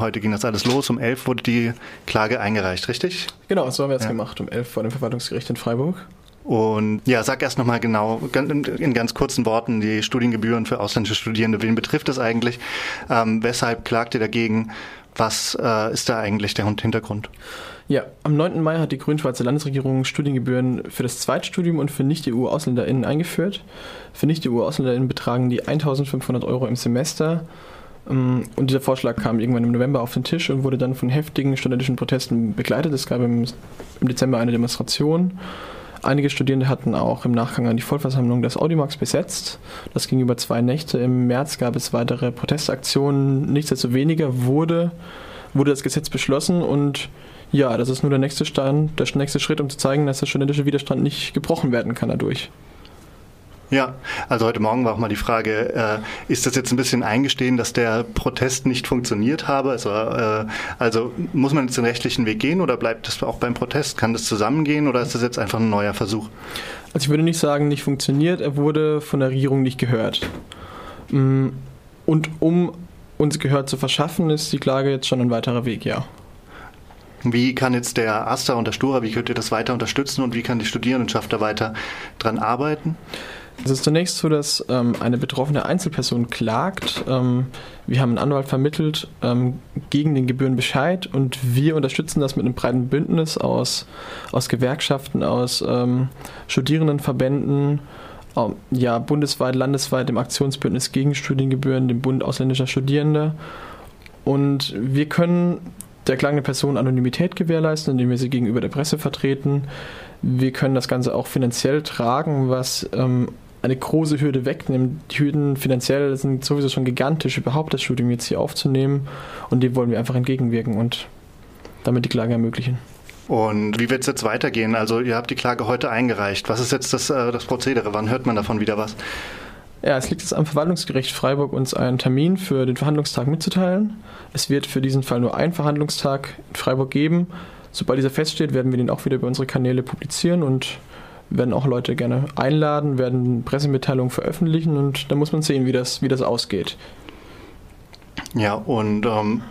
Heute ging das alles los. Um 11 wurde die Klage eingereicht, richtig? Genau, so haben wir es ja. gemacht, um 11 vor dem Verwaltungsgericht in Freiburg. Und ja, sag erst nochmal genau, in ganz kurzen Worten, die Studiengebühren für ausländische Studierende, wen betrifft das eigentlich? Ähm, weshalb klagt ihr dagegen? Was äh, ist da eigentlich der Hintergrund? Ja, am 9. Mai hat die grün-schwarze Landesregierung Studiengebühren für das Zweitstudium und für Nicht-EU-AusländerInnen eingeführt. Für Nicht-EU-AusländerInnen betragen die 1500 Euro im Semester. Ähm, und dieser Vorschlag kam irgendwann im November auf den Tisch und wurde dann von heftigen studentischen Protesten begleitet. Es gab im, Dezember eine Demonstration. Einige Studierende hatten auch im Nachgang an die Vollversammlung das Audimax besetzt. Das ging über zwei Nächte. Im März gab es weitere Protestaktionen. Nichtsdestoweniger wurde, wurde das Gesetz beschlossen und ja, das ist nur der nächste, Stand, der nächste Schritt, um zu zeigen, dass der studentische Widerstand nicht gebrochen werden kann dadurch. Ja, also heute Morgen war auch mal die Frage, äh, ist das jetzt ein bisschen eingestehen, dass der Protest nicht funktioniert habe? Also, äh, also muss man jetzt den rechtlichen Weg gehen oder bleibt das auch beim Protest? Kann das zusammengehen oder ist das jetzt einfach ein neuer Versuch? Also ich würde nicht sagen, nicht funktioniert, er wurde von der Regierung nicht gehört. Mm, und um uns Gehör zu verschaffen, ist die Klage jetzt schon ein weiterer Weg, ja. Wie kann jetzt der AStA und der Stura, wie könnt ihr das weiter unterstützen und wie kann die Studierendenschaft da weiter dran arbeiten? Es ist zunächst so, dass ähm, eine betroffene Einzelperson klagt. Ähm, wir haben einen Anwalt vermittelt ähm, gegen den Gebührenbescheid und wir unterstützen das mit einem breiten Bündnis aus, aus Gewerkschaften, aus ähm, Studierendenverbänden, ähm, ja, bundesweit, landesweit im Aktionsbündnis gegen Studiengebühren, dem Bund ausländischer Studierende. Und wir können der klagenden Person Anonymität gewährleisten, indem wir sie gegenüber der Presse vertreten. Wir können das Ganze auch finanziell tragen, was ähm, eine große Hürde wegnimmt. Die Hürden finanziell sind sowieso schon gigantisch, überhaupt das Studium jetzt hier aufzunehmen. Und dem wollen wir einfach entgegenwirken und damit die Klage ermöglichen. Und wie wird es jetzt weitergehen? Also ihr habt die Klage heute eingereicht. Was ist jetzt das, äh, das Prozedere? Wann hört man davon wieder was? Ja, es liegt jetzt am Verwaltungsgericht Freiburg, uns einen Termin für den Verhandlungstag mitzuteilen. Es wird für diesen Fall nur einen Verhandlungstag in Freiburg geben. Sobald dieser feststeht, werden wir den auch wieder über unsere Kanäle publizieren und werden auch Leute gerne einladen, werden Pressemitteilungen veröffentlichen und dann muss man sehen, wie das, wie das ausgeht. Ja, und ähm,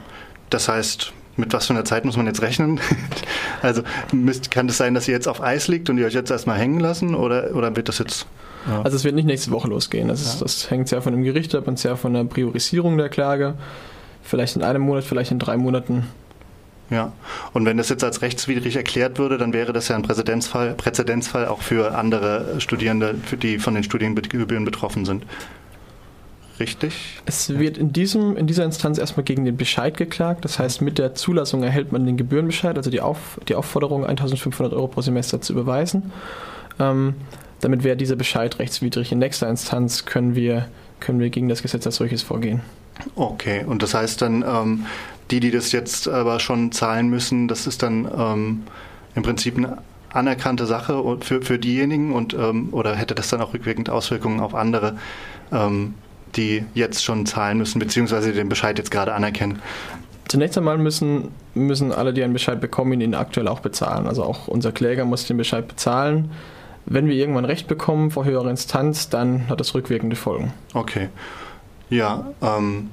das heißt, mit was für einer Zeit muss man jetzt rechnen? also müsst, kann es das sein, dass ihr jetzt auf Eis liegt und ihr euch jetzt erstmal hängen lassen oder, oder wird das jetzt. Ja. Also es wird nicht nächste Woche losgehen. Das, ist, ja. das hängt sehr von dem Gericht ab und sehr von der Priorisierung der Klage. Vielleicht in einem Monat, vielleicht in drei Monaten ja, und wenn das jetzt als rechtswidrig erklärt würde, dann wäre das ja ein Präzedenzfall, Präzedenzfall auch für andere Studierende, für die von den Studiengebühren betroffen sind. Richtig? Es wird in, diesem, in dieser Instanz erstmal gegen den Bescheid geklagt. Das heißt, mit der Zulassung erhält man den Gebührenbescheid, also die, Auf, die Aufforderung, 1500 Euro pro Semester zu überweisen. Ähm, damit wäre dieser Bescheid rechtswidrig. In nächster Instanz können wir, können wir gegen das Gesetz als solches vorgehen. Okay, und das heißt dann, ähm, die, die das jetzt aber schon zahlen müssen, das ist dann ähm, im Prinzip eine anerkannte Sache für, für diejenigen und ähm, oder hätte das dann auch rückwirkend Auswirkungen auf andere, ähm, die jetzt schon zahlen müssen, beziehungsweise den Bescheid jetzt gerade anerkennen? Zunächst einmal müssen, müssen alle, die einen Bescheid bekommen, ihn aktuell auch bezahlen. Also auch unser Kläger muss den Bescheid bezahlen. Wenn wir irgendwann Recht bekommen vor höherer Instanz, dann hat das rückwirkende Folgen. Okay. Ja, ähm,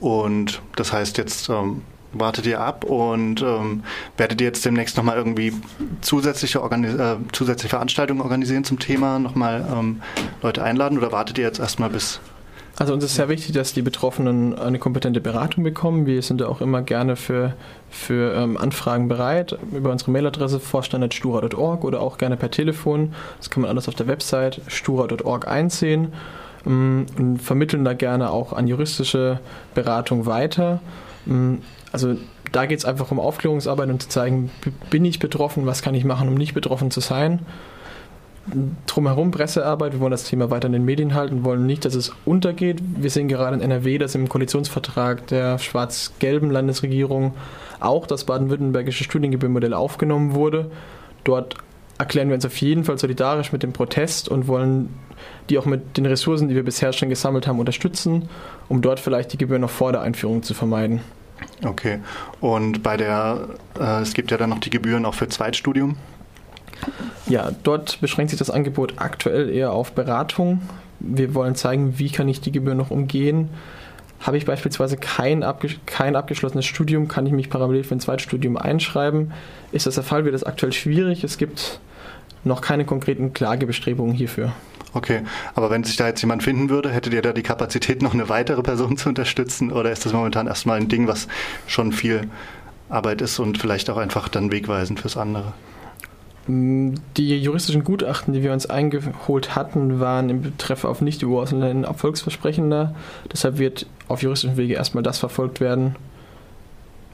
und das heißt, jetzt ähm, wartet ihr ab und ähm, werdet ihr jetzt demnächst nochmal irgendwie zusätzliche, äh, zusätzliche Veranstaltungen organisieren zum Thema, nochmal ähm, Leute einladen oder wartet ihr jetzt erstmal bis also uns ist sehr wichtig, dass die Betroffenen eine kompetente Beratung bekommen. Wir sind da auch immer gerne für, für ähm, Anfragen bereit. Über unsere Mailadresse vorstand.stura.org oder auch gerne per Telefon. Das kann man alles auf der Website stura.org einsehen. Ähm, und vermitteln da gerne auch an juristische Beratung weiter. Ähm, also da geht es einfach um Aufklärungsarbeit und zu zeigen, bin ich betroffen, was kann ich machen, um nicht betroffen zu sein. Drumherum Pressearbeit, wir wollen das Thema weiter in den Medien halten, wollen nicht, dass es untergeht. Wir sehen gerade in NRW, dass im Koalitionsvertrag der schwarz-gelben Landesregierung auch das baden-württembergische Studiengebührenmodell aufgenommen wurde. Dort erklären wir uns auf jeden Fall solidarisch mit dem Protest und wollen die auch mit den Ressourcen, die wir bisher schon gesammelt haben, unterstützen, um dort vielleicht die Gebühren noch vor der Einführung zu vermeiden. Okay. Und bei der, äh, es gibt ja dann noch die Gebühren auch für Zweitstudium. Ja, dort beschränkt sich das Angebot aktuell eher auf Beratung. Wir wollen zeigen, wie kann ich die Gebühren noch umgehen. Habe ich beispielsweise kein, abge kein abgeschlossenes Studium, kann ich mich parallel für ein Zweitstudium einschreiben. Ist das der Fall, wird das aktuell schwierig. Es gibt noch keine konkreten Klagebestrebungen hierfür. Okay, aber wenn sich da jetzt jemand finden würde, hättet ihr da die Kapazität, noch eine weitere Person zu unterstützen? Oder ist das momentan erstmal ein Ding, was schon viel Arbeit ist und vielleicht auch einfach dann wegweisend fürs andere? Die juristischen Gutachten, die wir uns eingeholt hatten, waren im Betreff auf nicht überausländischen erfolgsversprechender. Deshalb wird auf juristischen Wege erstmal das verfolgt werden.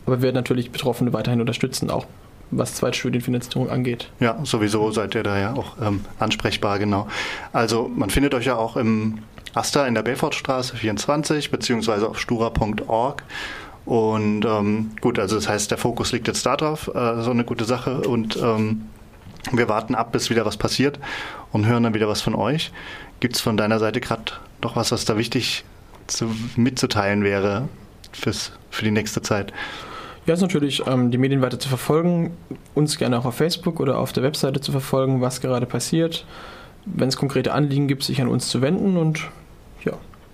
Aber wir werden natürlich Betroffene weiterhin unterstützen, auch was Zweitstudienfinanzierung angeht. Ja, sowieso seid ihr da ja auch ähm, ansprechbar, genau. Also man findet euch ja auch im Asta in der Belfortstraße 24 beziehungsweise auf stura.org. Und ähm, gut, also das heißt, der Fokus liegt jetzt darauf, äh, so eine gute Sache. Und ähm, wir warten ab, bis wieder was passiert und hören dann wieder was von euch. Gibt es von deiner Seite gerade noch was, was da wichtig zu, mitzuteilen wäre fürs, für die nächste Zeit? Ja, ist natürlich, ähm, die Medien weiter zu verfolgen, uns gerne auch auf Facebook oder auf der Webseite zu verfolgen, was gerade passiert. Wenn es konkrete Anliegen gibt, sich an uns zu wenden und ja,